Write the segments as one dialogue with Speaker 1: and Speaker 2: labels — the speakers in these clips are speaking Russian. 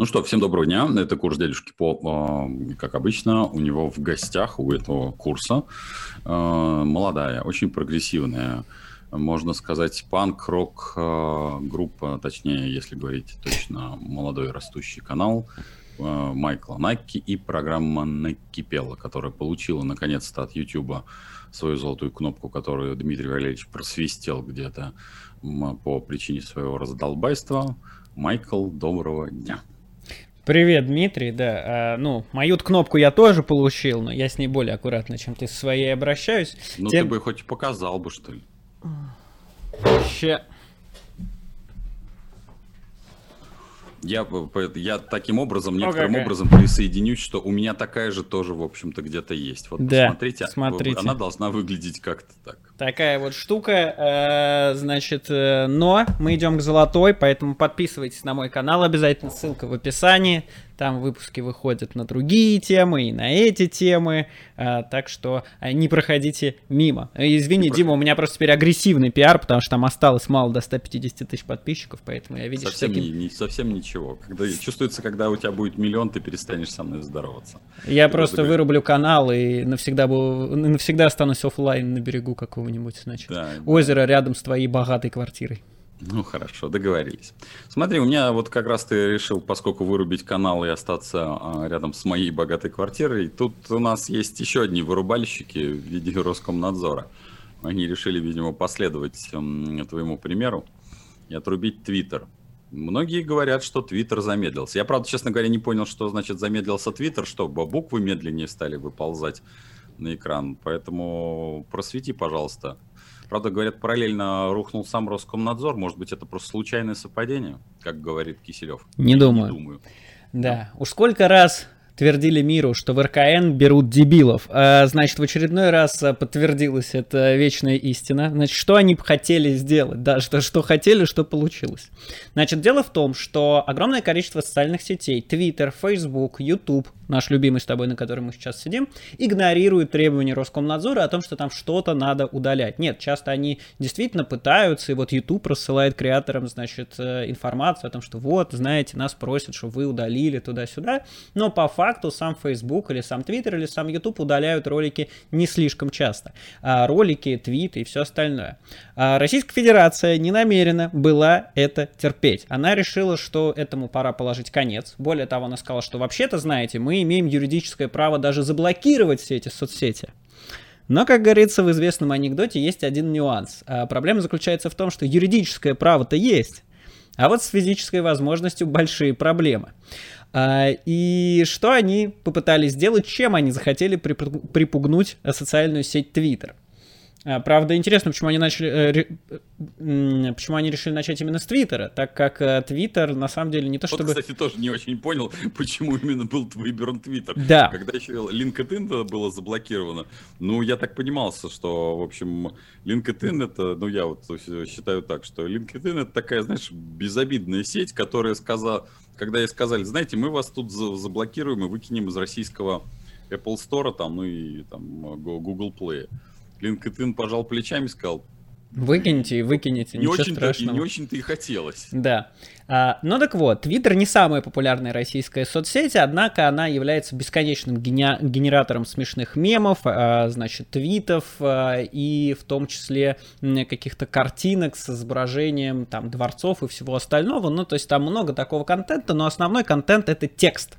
Speaker 1: Ну что, всем доброго дня. Это курс дядюшки по, э, как обычно, у него в гостях у этого курса э, молодая, очень прогрессивная, можно сказать, панк-рок э, группа, точнее, если говорить точно, молодой растущий канал Майкла Накки и программа Накипела, которая получила наконец-то от YouTube свою золотую кнопку, которую Дмитрий Валерьевич просвистел где-то по причине своего раздолбайства. Майкл, доброго дня.
Speaker 2: Привет, Дмитрий, да. А, ну, мою кнопку я тоже получил, но я с ней более аккуратно, чем ты со своей обращаюсь.
Speaker 1: Ну, Тем... ты бы хоть показал бы, что ли.
Speaker 2: Ща.
Speaker 1: Я, я таким образом, некоторым okay, образом присоединюсь, что у меня такая же тоже, в общем-то, где-то есть. Вот
Speaker 2: да, посмотрите, смотрите.
Speaker 1: она должна выглядеть как-то так.
Speaker 2: Такая вот штука, э, значит, э, но мы идем к золотой, поэтому подписывайтесь на мой канал обязательно, ссылка в описании. Там выпуски выходят на другие темы и на эти темы. А, так что а, не проходите мимо. Э, извини, не Дима, у меня просто теперь агрессивный пиар, потому что там осталось мало до 150 тысяч подписчиков, поэтому я видишь
Speaker 1: совсем, всяким... не, не, совсем ничего. Когда, чувствуется, когда у тебя будет миллион, ты перестанешь со мной здороваться.
Speaker 2: Я ты просто вырублю канал и навсегда, был, навсегда останусь офлайн на берегу какого-нибудь, значит, да, озера да. рядом с твоей богатой квартирой.
Speaker 1: Ну хорошо, договорились. Смотри, у меня вот как раз ты решил, поскольку вырубить канал и остаться а, рядом с моей богатой квартирой, тут у нас есть еще одни вырубальщики в виде Роскомнадзора. Они решили, видимо, последовать твоему примеру и отрубить Твиттер. Многие говорят, что Твиттер замедлился. Я, правда, честно говоря, не понял, что значит замедлился Твиттер, что буквы медленнее стали выползать на экран. Поэтому просвети, пожалуйста, Правда, говорят, параллельно рухнул сам Роскомнадзор. Может быть, это просто случайное совпадение, как говорит Киселев?
Speaker 2: Не Я думаю. Не думаю. Да. Уж сколько раз твердили миру, что в РКН берут дебилов. А, значит, в очередной раз а, подтвердилась эта вечная истина. Значит, что они хотели сделать? Да, что, что хотели, что получилось. Значит, дело в том, что огромное количество социальных сетей, Twitter, Facebook, YouTube, наш любимый с тобой, на котором мы сейчас сидим, игнорируют требования Роскомнадзора о том, что там что-то надо удалять. Нет, часто они действительно пытаются, и вот YouTube рассылает креаторам, значит, э, информацию о том, что вот, знаете, нас просят, чтобы вы удалили туда-сюда, но по факту сам Facebook или сам Twitter или сам YouTube удаляют ролики не слишком часто. А ролики, твиты и все остальное. А Российская Федерация не намерена была это терпеть. Она решила, что этому пора положить конец. Более того, она сказала, что вообще-то, знаете, мы имеем юридическое право даже заблокировать все эти соцсети. Но, как говорится в известном анекдоте, есть один нюанс. А проблема заключается в том, что юридическое право-то есть, а вот с физической возможностью большие проблемы. А, и что они попытались сделать, чем они захотели припугнуть социальную сеть Twitter? А, правда, интересно, почему они начали, э, почему они решили начать именно с Твиттера, так как э, Твиттер на самом деле не то чтобы.
Speaker 1: Вот, кстати, тоже не очень понял, почему именно был выбран Твиттер.
Speaker 2: Да.
Speaker 1: Когда еще LinkedIn было заблокировано, ну я так понимался, что в общем LinkedIn это, ну я вот считаю так, что LinkedIn это такая, знаешь, безобидная сеть, которая сказала, когда ей сказали, знаете, мы вас тут заблокируем и выкинем из российского Apple Store там, ну и там Google Play. LinkedIn пожал плечами и сказал,
Speaker 2: Выкиньте и выкинете, не ничего очень страшного.
Speaker 1: И не очень-то и хотелось.
Speaker 2: Да. А, ну так вот, Twitter не самая популярная российская соцсеть, однако она является бесконечным гени- генератором смешных мемов, а, значит, твитов а, и в том числе каких-то картинок с изображением там дворцов и всего остального. Ну, то есть там много такого контента, но основной контент это текст.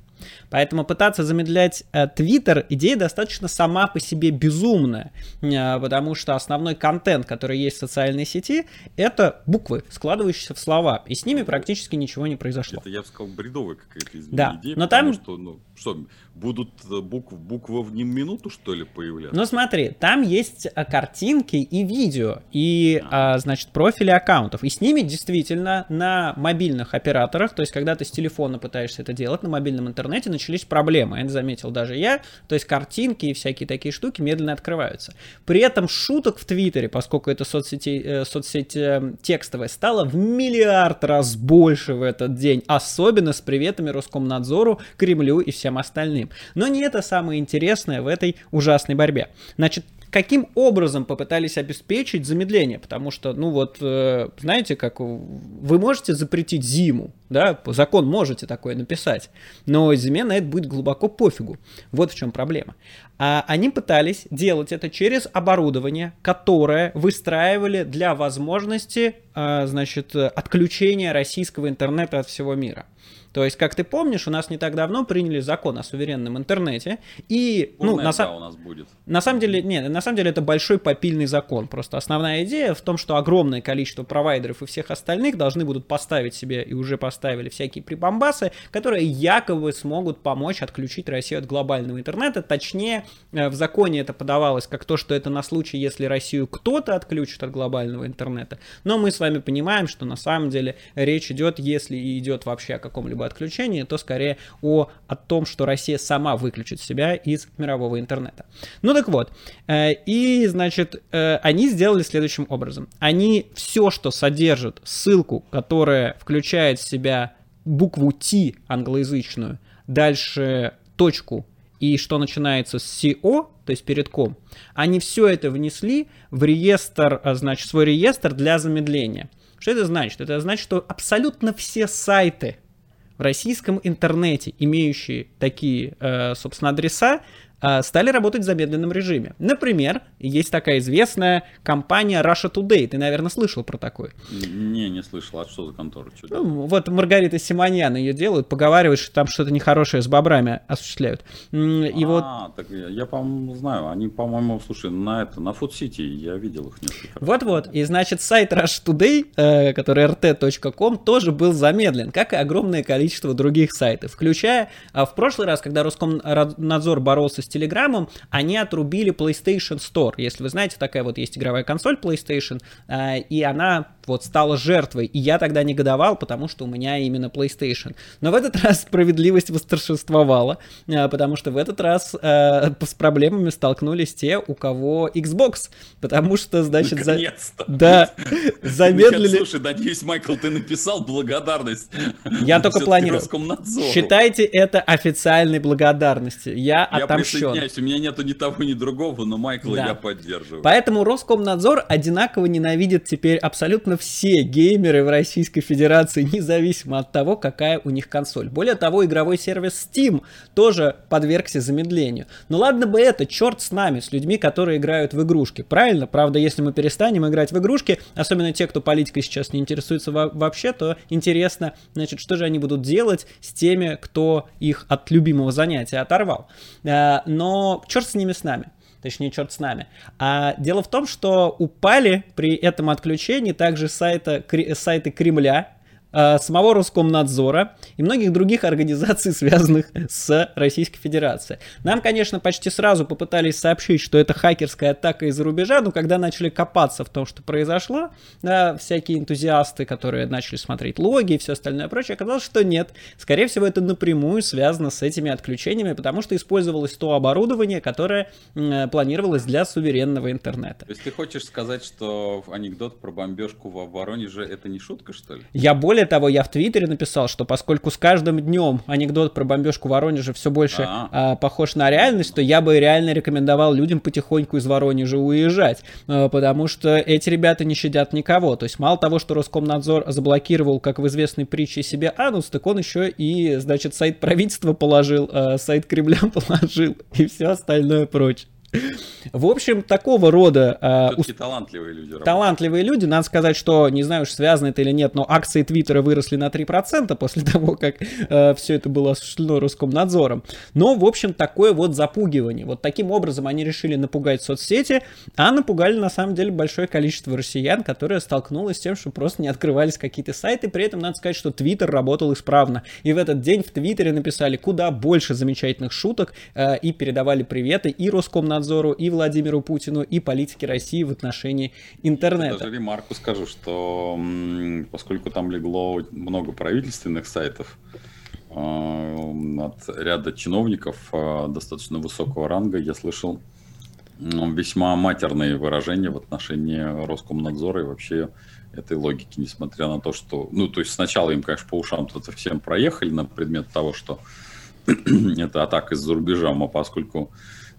Speaker 2: Поэтому пытаться замедлять Твиттер, э, идея достаточно сама по себе безумная, э, потому что основной контент, который есть в социальной сети, это буквы, складывающиеся в слова, и с ними практически ничего не произошло.
Speaker 1: Это, я бы сказал, бредовая какая-то
Speaker 2: да. идея, но там...
Speaker 1: что, ну, что, будут э, букв, буквы в минуту, что ли, появляться?
Speaker 2: Ну смотри, там есть картинки и видео, и, а. значит, профили аккаунтов, и с ними действительно на мобильных операторах, то есть когда ты с телефона пытаешься это делать, на мобильном интернете, начались проблемы. Это заметил даже я. То есть картинки и всякие такие штуки медленно открываются. При этом шуток в Твиттере, поскольку это соцсети, э, соцсеть э, текстовая, стало в миллиард раз больше в этот день. Особенно с приветами Роскомнадзору, Кремлю и всем остальным. Но не это самое интересное в этой ужасной борьбе. Значит, каким образом попытались обеспечить замедление, потому что, ну вот, э, знаете, как вы можете запретить зиму, да, закон можете такое написать, но Зиме на это будет глубоко пофигу. Вот в чем проблема. А они пытались делать это через оборудование, которое выстраивали для возможности, а, значит, отключения российского интернета от всего мира. То есть, как ты помнишь, у нас не так давно приняли закон о суверенном интернете, и
Speaker 1: ну, на, у нас будет.
Speaker 2: на самом деле, нет, на самом деле это большой попильный закон. Просто основная идея в том, что огромное количество провайдеров и всех остальных должны будут поставить себе и уже поставили всякие прибамбасы, которые якобы смогут помочь отключить Россию от глобального интернета. Точнее, э, в законе это подавалось как то, что это на случай, если Россию кто-то отключит от глобального интернета. Но мы с вами понимаем, что на самом деле речь идет, если и идет вообще о каком-либо отключении, то скорее о, о том, что Россия сама выключит себя из мирового интернета. Ну так вот, э, и, значит, э, они сделали следующим образом. Они все, что содержит ссылку, которая включает в себя букву T англоязычную, дальше точку и что начинается с CO, то есть перед ком, они все это внесли в реестр, а, значит, свой реестр для замедления. Что это значит? Это значит, что абсолютно все сайты, в российском интернете, имеющие такие, э, собственно, адреса, э, стали работать в замедленном режиме. Например, есть такая известная компания Russia Today. Ты, наверное, слышал про такой?
Speaker 1: Не, не слышал. А что за контора?
Speaker 2: Ну, вот Маргарита Симоньян ее делают, поговаривают, что там что-то нехорошее с бобрами осуществляют.
Speaker 1: И а, вот... так я, я по-моему, знаю. Они, по-моему, слушай, на это, на City я видел их несколько
Speaker 2: Вот-вот. И, значит, сайт Russia Today, э, который rt.com, тоже был замедлен, как и огромное количество других сайтов, включая а, в прошлый раз, когда Роскомнадзор боролся с Телеграмом, они отрубили PlayStation Store. Если вы знаете, такая вот есть игровая консоль PlayStation, э, и она вот стала жертвой. И я тогда негодовал, потому что у меня именно PlayStation. Но в этот раз справедливость восторжествовала, э, потому что в этот раз э, с проблемами столкнулись те, у кого Xbox. Потому что, значит,
Speaker 1: за...
Speaker 2: Да, замедлили...
Speaker 1: Слушай, надеюсь, Майкл, ты написал благодарность.
Speaker 2: Я только планирую. Считайте это официальной благодарностью. Я, я отомщен.
Speaker 1: присоединяюсь, у меня нету ни того, ни другого, но Майкла да. я поддерживаю.
Speaker 2: Поэтому Роскомнадзор одинаково ненавидит теперь абсолютно абсолютно все геймеры в Российской Федерации, независимо от того, какая у них консоль. Более того, игровой сервис Steam тоже подвергся замедлению. Но ладно бы это, черт с нами, с людьми, которые играют в игрушки. Правильно? Правда, если мы перестанем играть в игрушки, особенно те, кто политикой сейчас не интересуется вообще, то интересно, значит, что же они будут делать с теми, кто их от любимого занятия оторвал. Э, но черт с ними с нами точнее, черт с нами. А дело в том, что упали при этом отключении также сайта, сайты Кремля, самого Роскомнадзора и многих других организаций, связанных с Российской Федерацией. Нам, конечно, почти сразу попытались сообщить, что это хакерская атака из-за рубежа, но когда начали копаться в том, что произошло, да, всякие энтузиасты, которые начали смотреть логи и все остальное прочее, оказалось, что нет. Скорее всего, это напрямую связано с этими отключениями, потому что использовалось то оборудование, которое э, планировалось для суверенного интернета.
Speaker 1: То есть ты хочешь сказать, что анекдот про бомбежку в Воронеже это не шутка, что ли?
Speaker 2: Я более более того, я в Твиттере написал, что поскольку с каждым днем анекдот про бомбежку Воронежа все больше а, похож на реальность, то я бы реально рекомендовал людям потихоньку из Воронежа уезжать, а, потому что эти ребята не щадят никого. То есть мало того, что Роскомнадзор заблокировал, как в известной притче себе анус, так он еще и, значит, сайт правительства положил, а, сайт Кремля положил и все остальное прочее. В общем, такого рода...
Speaker 1: Э, талантливые люди.
Speaker 2: Талантливые люди. Надо сказать, что, не знаю, связано это или нет, но акции Твиттера выросли на 3% после того, как э, все это было осуществлено Роскомнадзором. Но, в общем, такое вот запугивание. Вот таким образом они решили напугать соцсети, а напугали, на самом деле, большое количество россиян, которые столкнулось с тем, что просто не открывались какие-то сайты. При этом надо сказать, что Твиттер работал исправно. И в этот день в Твиттере написали куда больше замечательных шуток э, и передавали приветы и Роскомнадзору, Роскомнадзору, и Владимиру Путину, и политике России в отношении интернета. Я
Speaker 1: даже ремарку скажу, что поскольку там легло много правительственных сайтов, а, от ряда чиновников а, достаточно высокого ранга я слышал весьма матерные выражения в отношении Роскомнадзора и вообще этой логики, несмотря на то, что... Ну, то есть сначала им, конечно, по ушам тут всем проехали на предмет того, что это атака из-за рубежа, а поскольку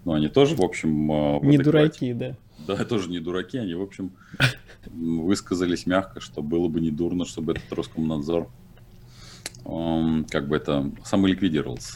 Speaker 1: ну, они тоже, в общем...
Speaker 2: Э, не дураки,
Speaker 1: да. Да, тоже не дураки, они, в общем, высказались мягко, что было бы недурно, чтобы этот Роскомнадзор как бы это, самоликвидировался.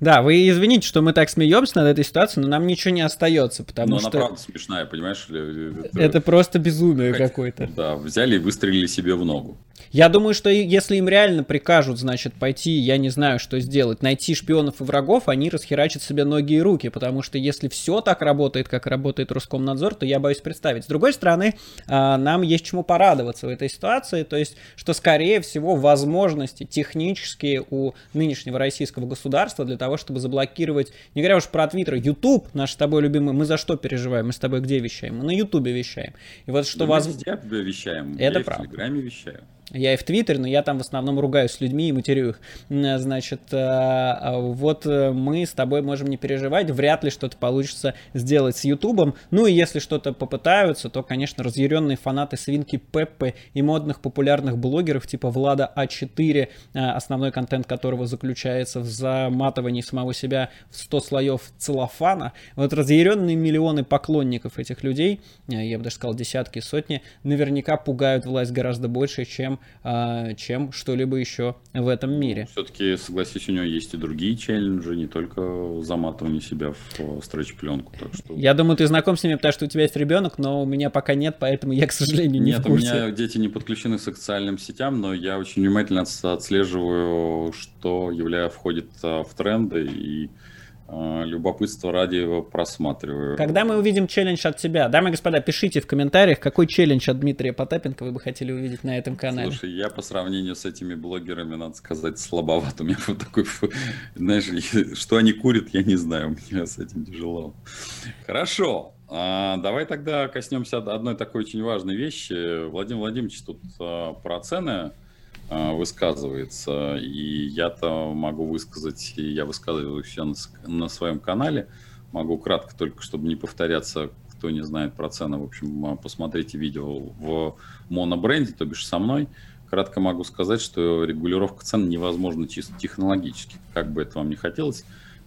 Speaker 2: Да, вы извините, что мы так смеемся над этой ситуацией, но нам ничего не остается, потому
Speaker 1: но
Speaker 2: что...
Speaker 1: она правда смешная, понимаешь?
Speaker 2: Это, это просто безумие какое-то.
Speaker 1: Да, взяли и выстрелили себе в ногу.
Speaker 2: Я думаю, что если им реально прикажут, значит, пойти, я не знаю, что сделать, найти шпионов и врагов, они расхерачат себе ноги и руки, потому что если все так работает, как работает Роскомнадзор, то я боюсь представить. С другой стороны, а, нам есть чему порадоваться в этой ситуации, то есть, что, скорее всего, возможности технические у нынешнего российского государства для того, чтобы заблокировать, не говоря уж про Твиттер, YouTube, наш с тобой любимый, мы за что переживаем, мы с тобой где вещаем? Мы на Ютубе вещаем. И вот что да
Speaker 1: воз... Мы вещаем,
Speaker 2: это
Speaker 1: я
Speaker 2: правда.
Speaker 1: в Телеграме вещаю.
Speaker 2: Я и в Твиттере, но я там в основном ругаюсь с людьми и матерю их. Значит, э, а вот э, мы с тобой можем не переживать, вряд ли что-то получится сделать с Ютубом. Ну и если что-то попытаются, то, конечно, разъяренные фанаты свинки Пеппы и модных популярных блогеров типа Влада А4, э, основной контент которого заключается в заматывании самого себя в 100 слоев целлофана. Вот разъяренные миллионы поклонников этих людей, я бы даже сказал десятки, сотни, наверняка пугают власть гораздо больше, чем а, чем что-либо еще в этом мире.
Speaker 1: Все-таки, согласись, у него есть и другие челленджи, не только заматывание себя в стретч-пленку. Что...
Speaker 2: Я думаю, ты знаком с ними, потому что у тебя есть ребенок, но у меня пока нет, поэтому я, к сожалению, не
Speaker 1: нет,
Speaker 2: в курсе.
Speaker 1: у меня дети не подключены к социальным сетям, но я очень внимательно отслеживаю, что являя входит а, в тренды и любопытство ради его просматриваю.
Speaker 2: Когда мы увидим челлендж от тебя, дамы и господа, пишите в комментариях, какой челлендж от Дмитрия Потапенко вы бы хотели увидеть на этом канале.
Speaker 1: Слушай, я по сравнению с этими блогерами, надо сказать, слабоват. У меня вот такой, знаешь, что они курят, я не знаю, мне с этим тяжело. Хорошо, а, давай тогда коснемся одной такой очень важной вещи. Владимир Владимирович тут а, про цены а, высказывается, и я-то могу высказать, я высказываю все на, на своем канале, могу кратко только, чтобы не повторяться, кто не знает про цены, в общем, а, посмотрите видео в монобренде, то бишь со мной. Кратко могу сказать, что регулировка цен невозможна чисто технологически, как бы это вам не хотелось,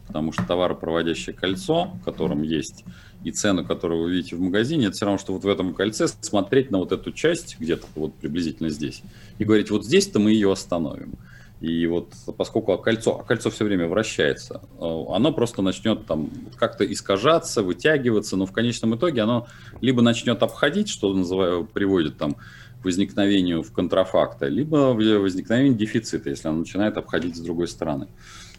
Speaker 1: потому что товаропроводящее кольцо, в котором есть и цену, которую вы видите в магазине, это все равно, что вот в этом кольце смотреть на вот эту часть, где-то вот приблизительно здесь, и говорить, вот здесь-то мы ее остановим. И вот поскольку кольцо, а кольцо все время вращается, э, оно просто начнет там как-то искажаться, вытягиваться, но в конечном итоге оно либо начнет обходить, что называю, приводит там к возникновению в контрафакта, либо возникновению дефицита, если оно начинает обходить с другой стороны.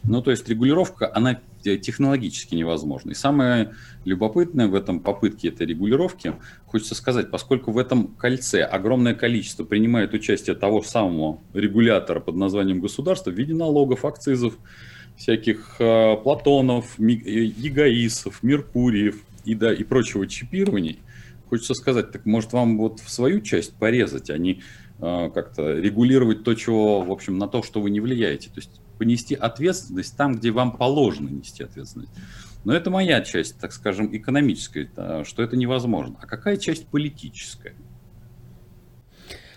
Speaker 1: Ну, то есть регулировка, она технологически невозможна. И самое любопытное в этом попытке этой регулировки, хочется сказать, поскольку в этом кольце огромное количество принимает участие того самого регулятора под названием государство в виде налогов, акцизов, всяких э, Платонов, Егоисов, Меркуриев и, да, и прочего чипирований, хочется сказать, так может вам вот в свою часть порезать, а не э, как-то регулировать то, чего, в общем, на то, что вы не влияете. То есть понести ответственность там, где вам положено нести ответственность. Но это моя часть, так скажем, экономическая, что это невозможно. А какая часть политическая?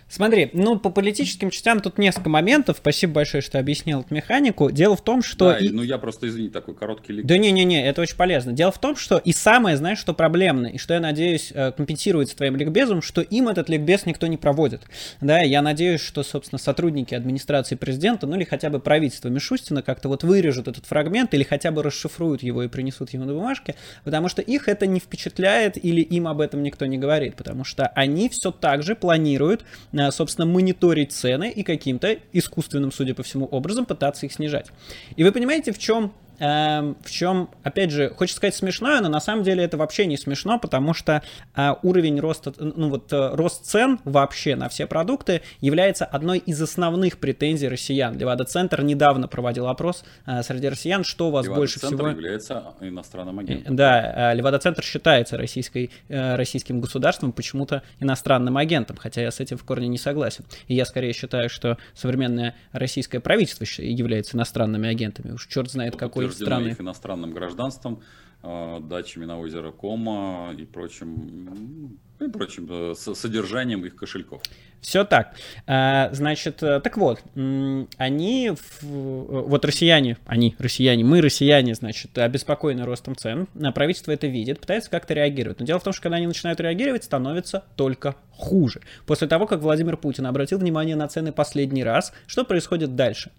Speaker 2: Смотри, ну, по политическим частям тут несколько моментов. Спасибо большое, что объяснил эту механику. Дело в том, что...
Speaker 1: Да, и... ну я просто, извини, такой короткий
Speaker 2: лик. Да не-не-не, это очень полезно. Дело в том, что и самое, знаешь, что проблемно, и что я надеюсь э, компенсируется твоим ликбезом, что им этот ликбез никто не проводит. Да, я надеюсь, что, собственно, сотрудники администрации президента, ну или хотя бы правительство Мишустина как-то вот вырежут этот фрагмент или хотя бы расшифруют его и принесут ему на бумажке, потому что их это не впечатляет или им об этом никто не говорит, потому что они все так же планируют собственно, мониторить цены и каким-то искусственным, судя по всему, образом пытаться их снижать. И вы понимаете, в чем Эм, в чем, опять же, хочется сказать смешное, но на самом деле это вообще не смешно, потому что э, уровень роста, ну вот э, рост цен вообще на все продукты является одной из основных претензий россиян. Левада-центр недавно проводил опрос э, среди россиян, что у вас больше всего...
Speaker 1: является иностранным агентом.
Speaker 2: Да, Левада-центр считается российской, российским государством почему-то иностранным агентом, хотя я с этим в корне не согласен. И я скорее считаю, что современное российское правительство является иностранными агентами. Уж черт знает какой страны.
Speaker 1: их иностранным гражданством, э, дачами на озеро Кома и прочим, и прочим э, содержанием их кошельков.
Speaker 2: Все так. А, значит, э, так вот, они, вот россияне, они, россияне, мы, россияне, значит, обеспокоены ростом цен, а правительство это видит, пытается как-то реагировать. Но дело в том, что когда они начинают реагировать, становится только хуже. После того, как Владимир Путин обратил внимание на цены последний раз, что происходит дальше?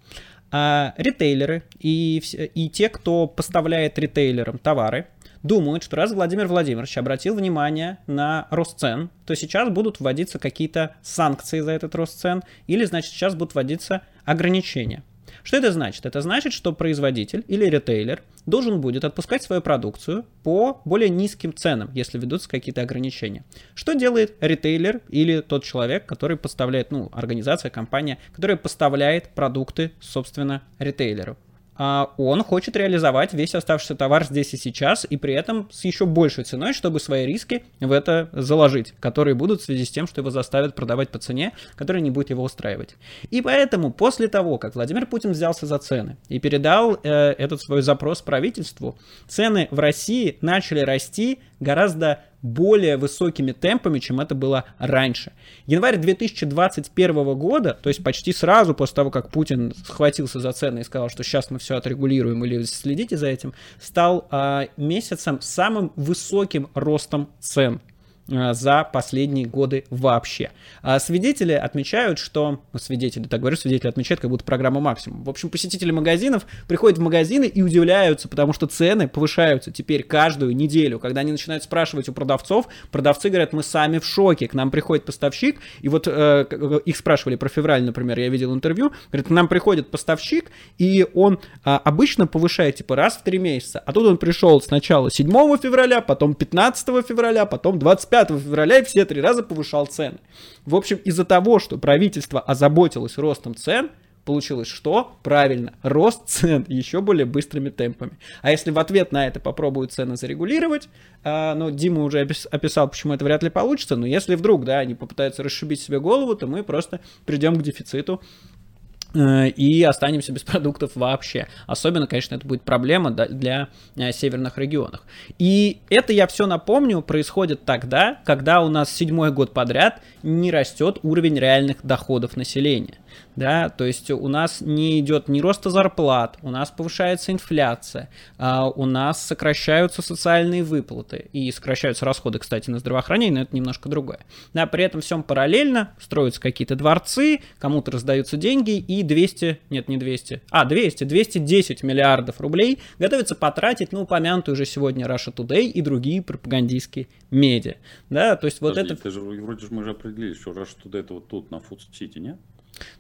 Speaker 2: А ритейлеры и, и те, кто поставляет ритейлерам товары, думают, что раз Владимир Владимирович обратил внимание на рост цен, то сейчас будут вводиться какие-то санкции за этот рост цен, или, значит, сейчас будут вводиться ограничения. Что это значит? Это значит, что производитель или ритейлер должен будет отпускать свою продукцию по более низким ценам, если ведутся какие-то ограничения. Что делает ритейлер или тот человек, который поставляет, ну, организация, компания, которая поставляет продукты, собственно, ритейлеру? А он хочет реализовать весь оставшийся товар здесь и сейчас, и при этом с еще большей ценой, чтобы свои риски в это заложить, которые будут в связи с тем, что его заставят продавать по цене, которая не будет его устраивать. И поэтому после того, как Владимир Путин взялся за цены и передал э, этот свой запрос правительству, цены в России начали расти гораздо более высокими темпами, чем это было раньше. Январь 2021 года, то есть почти сразу после того, как Путин схватился за цены и сказал, что сейчас мы все отрегулируем или следите за этим, стал э, месяцем с самым высоким ростом цен за последние годы вообще. А свидетели отмечают, что... Ну, свидетели, так говорю, свидетели отмечают, как будто программа максимум. В общем, посетители магазинов приходят в магазины и удивляются, потому что цены повышаются теперь каждую неделю. Когда они начинают спрашивать у продавцов, продавцы говорят, мы сами в шоке. К нам приходит поставщик, и вот э, их спрашивали про февраль, например, я видел интервью, говорит, к нам приходит поставщик, и он э, обычно повышает типа раз в три месяца, а тут он пришел сначала 7 февраля, потом 15 февраля, потом 25 5 февраля все три раза повышал цены. В общем, из-за того, что правительство озаботилось ростом цен, получилось что? Правильно, рост цен еще более быстрыми темпами. А если в ответ на это попробуют цены зарегулировать, а, ну, Дима уже описал, почему это вряд ли получится, но если вдруг, да, они попытаются расшибить себе голову, то мы просто придем к дефициту Э, и останемся без продуктов вообще. Особенно, конечно, это будет проблема для э, северных регионов. И это, я все напомню, происходит тогда, когда у нас седьмой год подряд не растет уровень реальных доходов населения да, то есть у нас не идет ни роста зарплат, у нас повышается инфляция, а у нас сокращаются социальные выплаты и сокращаются расходы, кстати, на здравоохранение, но это немножко другое. Да, при этом всем параллельно строятся какие-то дворцы, кому-то раздаются деньги и 200, нет, не 200, а, 200, 210 миллиардов рублей готовится потратить на упомянутую уже сегодня Russia Today и другие пропагандистские медиа, да, то есть
Speaker 1: Подожди,
Speaker 2: вот это...
Speaker 1: Ты же, вроде же мы уже определили, что Russia Today это вот тут на Food City, нет?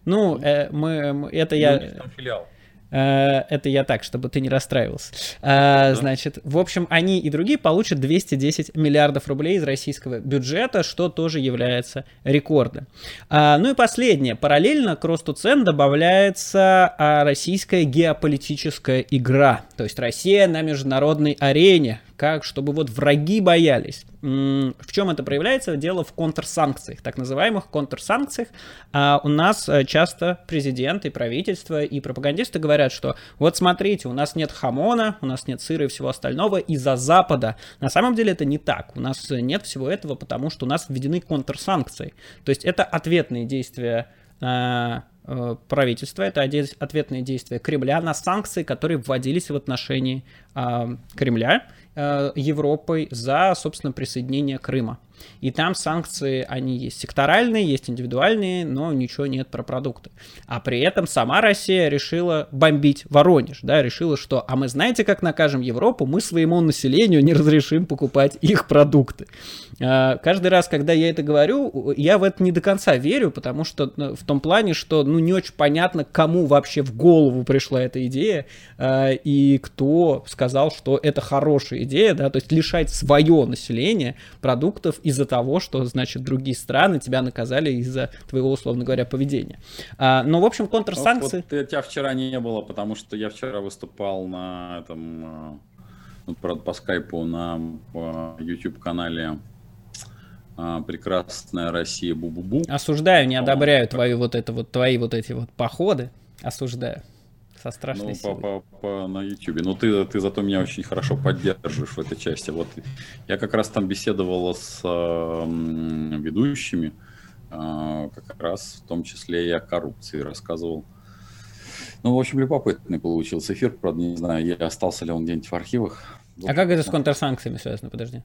Speaker 2: Ну, э, мы, это я... филиал. Э, это я так, чтобы ты не расстраивался. Э, значит, в общем, они и другие получат 210 миллиардов рублей из российского бюджета, что тоже является рекордом. А, ну и последнее. Параллельно к росту цен добавляется российская геополитическая игра. То есть Россия на международной арене как, чтобы вот враги боялись. В чем это проявляется? Дело в контрсанкциях, так называемых контрсанкциях. А у нас э, часто президент и правительство и пропагандисты говорят, что вот смотрите, у нас нет хамона, у нас нет сыра и всего остального из-за Запада. На самом деле это не так. У нас нет всего этого, потому что у нас введены контрсанкции. То есть это ответные действия э, э, правительства, это ответные действия Кремля на санкции, которые вводились в отношении э, Кремля Европой за, собственно, присоединение Крыма. И там санкции, они есть секторальные, есть индивидуальные, но ничего нет про продукты. А при этом сама Россия решила бомбить Воронеж, да, решила, что, а мы знаете, как накажем Европу, мы своему населению не разрешим покупать их продукты. А, каждый раз, когда я это говорю, я в это не до конца верю, потому что ну, в том плане, что, ну, не очень понятно, кому вообще в голову пришла эта идея, а, и кто сказал, что это хорошая идея, да, то есть лишать свое население продуктов из-за того, что, значит, другие страны тебя наказали из-за твоего, условно говоря, поведения. А, но, в общем, контрсанкции...
Speaker 1: Вот, вот тебя вчера не было, потому что я вчера выступал на этом, а, ну, правда, по скайпу на YouTube-канале а, прекрасная Россия Бу-Бу-Бу.
Speaker 2: Осуждаю, не одобряю твою вот это вот, твои вот эти вот походы. Осуждаю. Со страшной
Speaker 1: ну,
Speaker 2: силой.
Speaker 1: По, по, по, на YouTube. Ну, ты, ты зато меня очень хорошо поддерживаешь в этой части. Вот я как раз там беседовал с э, ведущими, э, как раз в том числе и о коррупции рассказывал. Ну, в общем, любопытный получился эфир, правда, не знаю, я остался ли он где-нибудь в архивах.
Speaker 2: А как это с контрсанкциями связано? Подожди.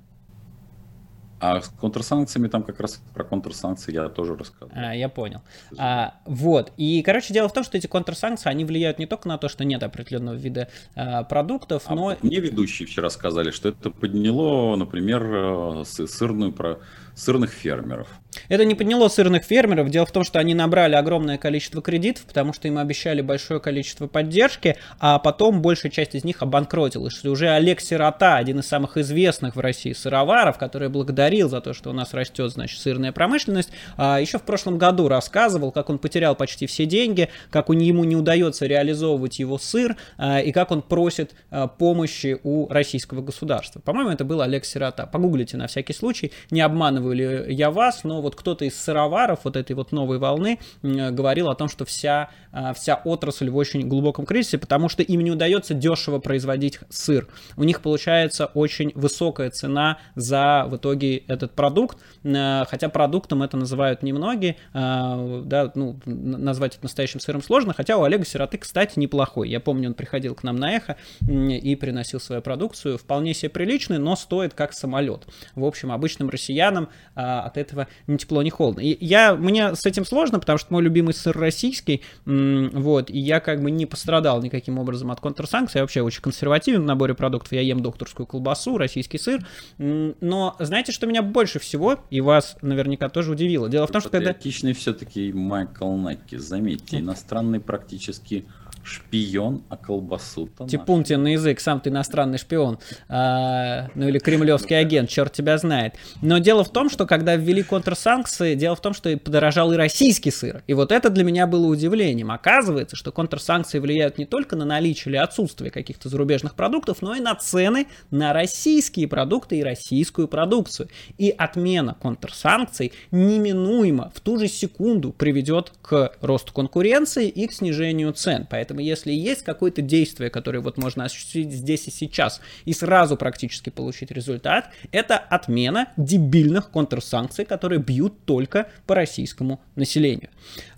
Speaker 1: А с контрсанкциями там как раз про контрсанкции я тоже рассказывал.
Speaker 2: А, я понял. А, вот. И, короче, дело в том, что эти контрсанкции, они влияют не только на то, что нет определенного вида а, продуктов,
Speaker 1: а
Speaker 2: но...
Speaker 1: Мне ведущие вчера сказали, что это подняло, например, э, сырную про сырных фермеров.
Speaker 2: Это не подняло сырных фермеров. Дело в том, что они набрали огромное количество кредитов, потому что им обещали большое количество поддержки, а потом большая часть из них обанкротилась. Уже Олег Сирота, один из самых известных в России сыроваров, который благодарил за то, что у нас растет, значит, сырная промышленность, а, еще в прошлом году рассказывал, как он потерял почти все деньги, как у ему не удается реализовывать его сыр, а, и как он просит а, помощи у российского государства. По-моему, это был Олег Сирота. Погуглите на всякий случай, не обманываю ли я вас, но вот кто-то из сыроваров вот этой вот новой волны говорил о том, что вся, а, вся отрасль в очень глубоком кризисе, потому что им не удается дешево производить сыр. У них получается очень высокая цена за в итоге этот продукт, а, хотя продуктом это называют немногие, а, да, ну, назвать это настоящим сыром сложно, хотя у Олега Сироты, кстати, неплохой. Я помню, он приходил к нам на эхо и приносил свою продукцию, вполне себе приличный, но стоит как самолет. В общем, обычным россиянам от этого ни тепло, ни холодно. И я, мне с этим сложно, потому что мой любимый сыр российский, вот, и я как бы не пострадал никаким образом от контрсанкций, я вообще очень консервативен в наборе продуктов, я ем докторскую колбасу, российский сыр, но знаете, что меня больше всего, и вас наверняка тоже удивило? Дело в том, что когда...
Speaker 1: все-таки Майкл Накки, заметьте, иностранный практически шпион, а колбасу-то
Speaker 2: Типун тебе на язык, сам ты иностранный шпион. А, ну или кремлевский агент, черт тебя знает. Но дело в том, что когда ввели контрсанкции, дело в том, что подорожал и российский сыр. И вот это для меня было удивлением. Оказывается, что контрсанкции влияют не только на наличие или отсутствие каких-то зарубежных продуктов, но и на цены на российские продукты и российскую продукцию. И отмена контрсанкций неминуемо в ту же секунду приведет к росту конкуренции и к снижению цен. Поэтому Поэтому если есть какое-то действие, которое вот можно осуществить здесь и сейчас, и сразу практически получить результат, это отмена дебильных контрсанкций, которые бьют только по российскому населению.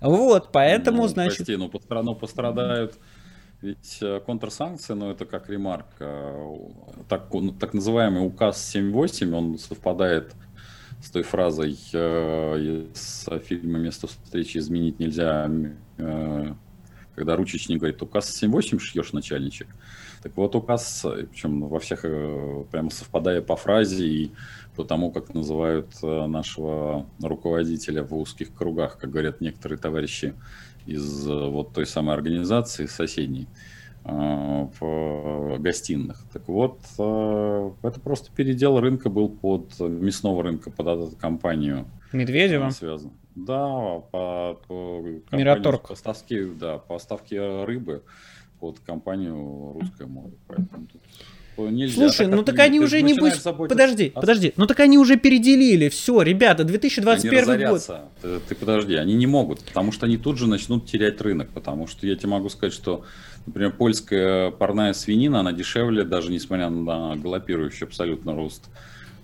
Speaker 2: Вот, поэтому, ну, значит...
Speaker 1: Прости, но ну, пострадают ведь э, контрсанкции, ну это как ремарка, так, так называемый указ 7.8, он совпадает с той фразой э, из фильма «Место встречи изменить нельзя», э, когда ручечник говорит, указ 7.8 шьешь, начальничек. Так вот, указ, причем во всех, э, прямо совпадая по фразе и по тому, как называют э, нашего руководителя в узких кругах, как говорят некоторые товарищи из э, вот той самой организации соседней, в гостиных. Так вот, это просто передел рынка был под мясного рынка под эту компанию.
Speaker 2: Медведева?
Speaker 1: Связан. Да, по, по
Speaker 2: Мираторг.
Speaker 1: Поставки, да, поставки рыбы под компанию Русское море. Поэтому тут
Speaker 2: Нельзя, Слушай, ну так они уже не будут... Подожди, подожди. Ну так они уже переделили. Все, ребята, 2021 они год.
Speaker 1: Ты, ты подожди, они не могут, потому что они тут же начнут терять рынок. Потому что я тебе могу сказать, что, например, польская парная свинина, она дешевле, даже несмотря на галопирующий абсолютно рост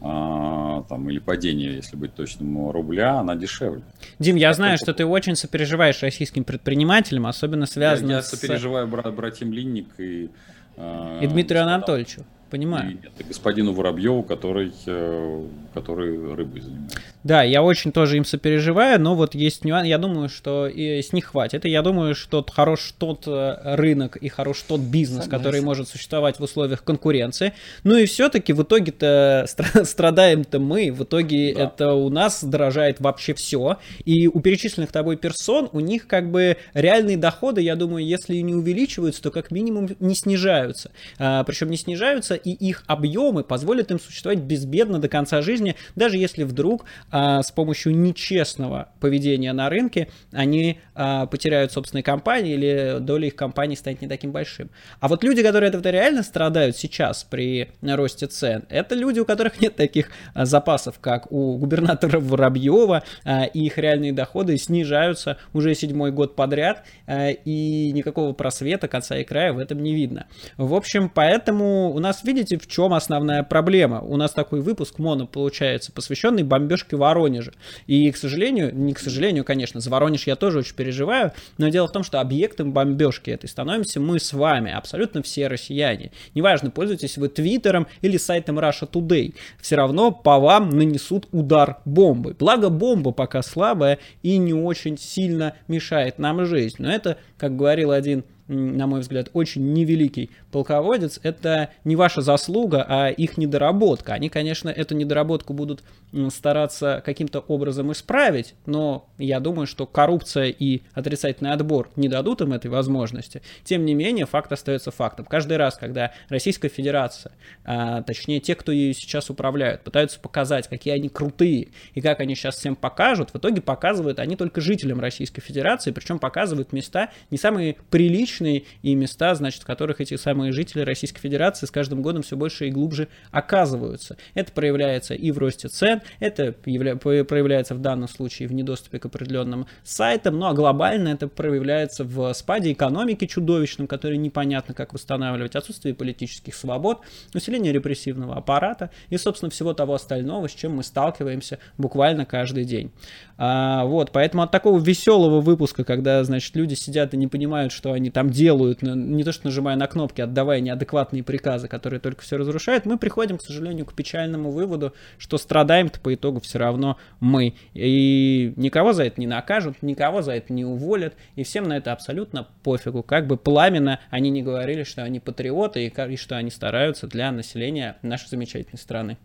Speaker 1: там, или падение, если быть точным, рубля, она дешевле.
Speaker 2: Дим, я знаю, что ты очень сопереживаешь российским предпринимателям, особенно связано
Speaker 1: я, я с... Я сопереживаю брат, братьям Линник и...
Speaker 2: А, и Дмитрию Анатольевичу понимаю. И,
Speaker 1: нет, господину Воробьеву, который, э, который рыбой занимается.
Speaker 2: Да, я очень тоже им сопереживаю, но вот есть нюанс. Я думаю, что и с них хватит. И я думаю, что хорош тот э, рынок и хорош тот бизнес, Согласен. который может существовать в условиях конкуренции. Ну и все-таки в итоге-то страдаем-то мы. В итоге да. это у нас дорожает вообще все. И у перечисленных тобой персон, у них как бы реальные доходы, я думаю, если не увеличиваются, то как минимум не снижаются. А, причем не снижаются и их объемы позволят им существовать безбедно до конца жизни, даже если вдруг а, с помощью нечестного поведения на рынке они а, потеряют собственные компании или доля их компаний станет не таким большим. А вот люди, которые от этого реально страдают сейчас при росте цен, это люди, у которых нет таких а, запасов, как у губернатора Воробьева, а, и их реальные доходы снижаются уже седьмой год подряд, а, и никакого просвета, конца и края в этом не видно. В общем, поэтому у нас, видите, в чем основная проблема? У нас такой выпуск моно получается, посвященный бомбежке Воронежа. И, к сожалению, не к сожалению, конечно, за Воронеж я тоже очень переживаю, но дело в том, что объектом бомбежки этой становимся мы с вами, абсолютно все россияне. Неважно, пользуетесь вы Твиттером или сайтом Russia Today, все равно по вам нанесут удар бомбы. Благо бомба пока слабая и не очень сильно мешает нам жизнь. Но это, как говорил один на мой взгляд, очень невеликий полководец, это не ваша заслуга, а их недоработка. Они, конечно, эту недоработку будут стараться каким-то образом исправить, но я думаю, что коррупция и отрицательный отбор не дадут им этой возможности. Тем не менее, факт остается фактом. Каждый раз, когда Российская Федерация, а, точнее те, кто ею сейчас управляют, пытаются показать, какие они крутые и как они сейчас всем покажут, в итоге показывают они только жителям Российской Федерации, причем показывают места не самые приличные и места, значит, в которых эти самые жители Российской Федерации с каждым годом все больше и глубже оказываются. Это проявляется и в росте цен, это явля... проявляется в данном случае в недоступе к определенным сайтам, ну а глобально это проявляется в спаде экономики чудовищном, который непонятно как восстанавливать, отсутствие политических свобод, усиление репрессивного аппарата и, собственно, всего того остального, с чем мы сталкиваемся буквально каждый день. А, вот, поэтому от такого веселого выпуска, когда, значит, люди сидят и не понимают, что они там делают, не то что нажимая на кнопки, отдавая неадекватные приказы, которые только все разрушают, мы приходим, к сожалению, к печальному выводу, что страдаем-то по итогу все равно мы. И никого за это не накажут, никого за это не уволят, и всем на это абсолютно пофигу. Как бы пламенно они не говорили, что они патриоты и, что они стараются для населения нашей замечательной страны.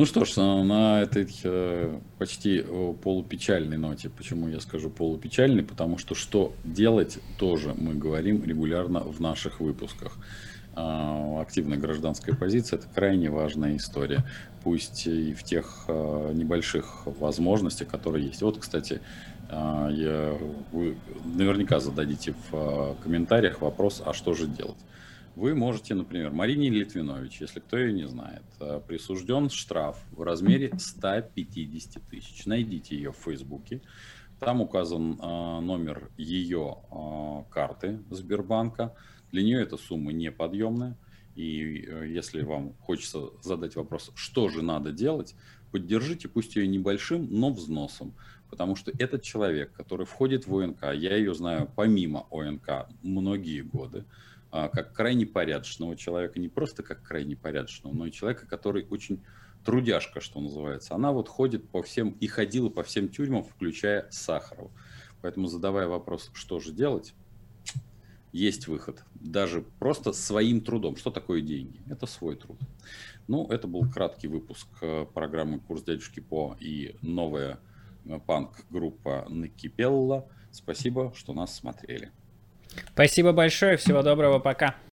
Speaker 1: Ну что ж, на этой э, почти э, полупечальной ноте, почему я скажу полупечальной, потому что что делать тоже мы говорим регулярно в наших выпусках. А, активная гражданская позиция – это крайне важная история, пусть и в тех э, небольших возможностях, которые есть. Вот, кстати, я, вы наверняка зададите в комментариях вопрос, а что же делать? Вы можете, например, Марине Литвинович, если кто ее не знает, э, присужден штраф в размере 150 тысяч. Найдите ее в Фейсбуке. Там указан э, номер ее э, карты Сбербанка. Для нее эта сумма неподъемная. И если вам хочется задать вопрос, что же надо делать, поддержите, пусть ее небольшим, но взносом. Потому что этот человек, который входит в ОНК, я ее знаю помимо ОНК многие годы, как крайне порядочного человека, не просто как крайне порядочного, но и человека, который очень трудяшка, что называется. Она вот ходит по всем, и ходила по всем тюрьмам, включая Сахарова. Поэтому задавая вопрос, что же делать, есть выход. Даже просто своим трудом. Что такое деньги? Это свой труд. Ну, это был краткий выпуск э, программы «Курс дядюшки По» и новая э, панк-группа Накипелла. Спасибо, что нас смотрели.
Speaker 2: Спасибо большое, всего доброго, пока.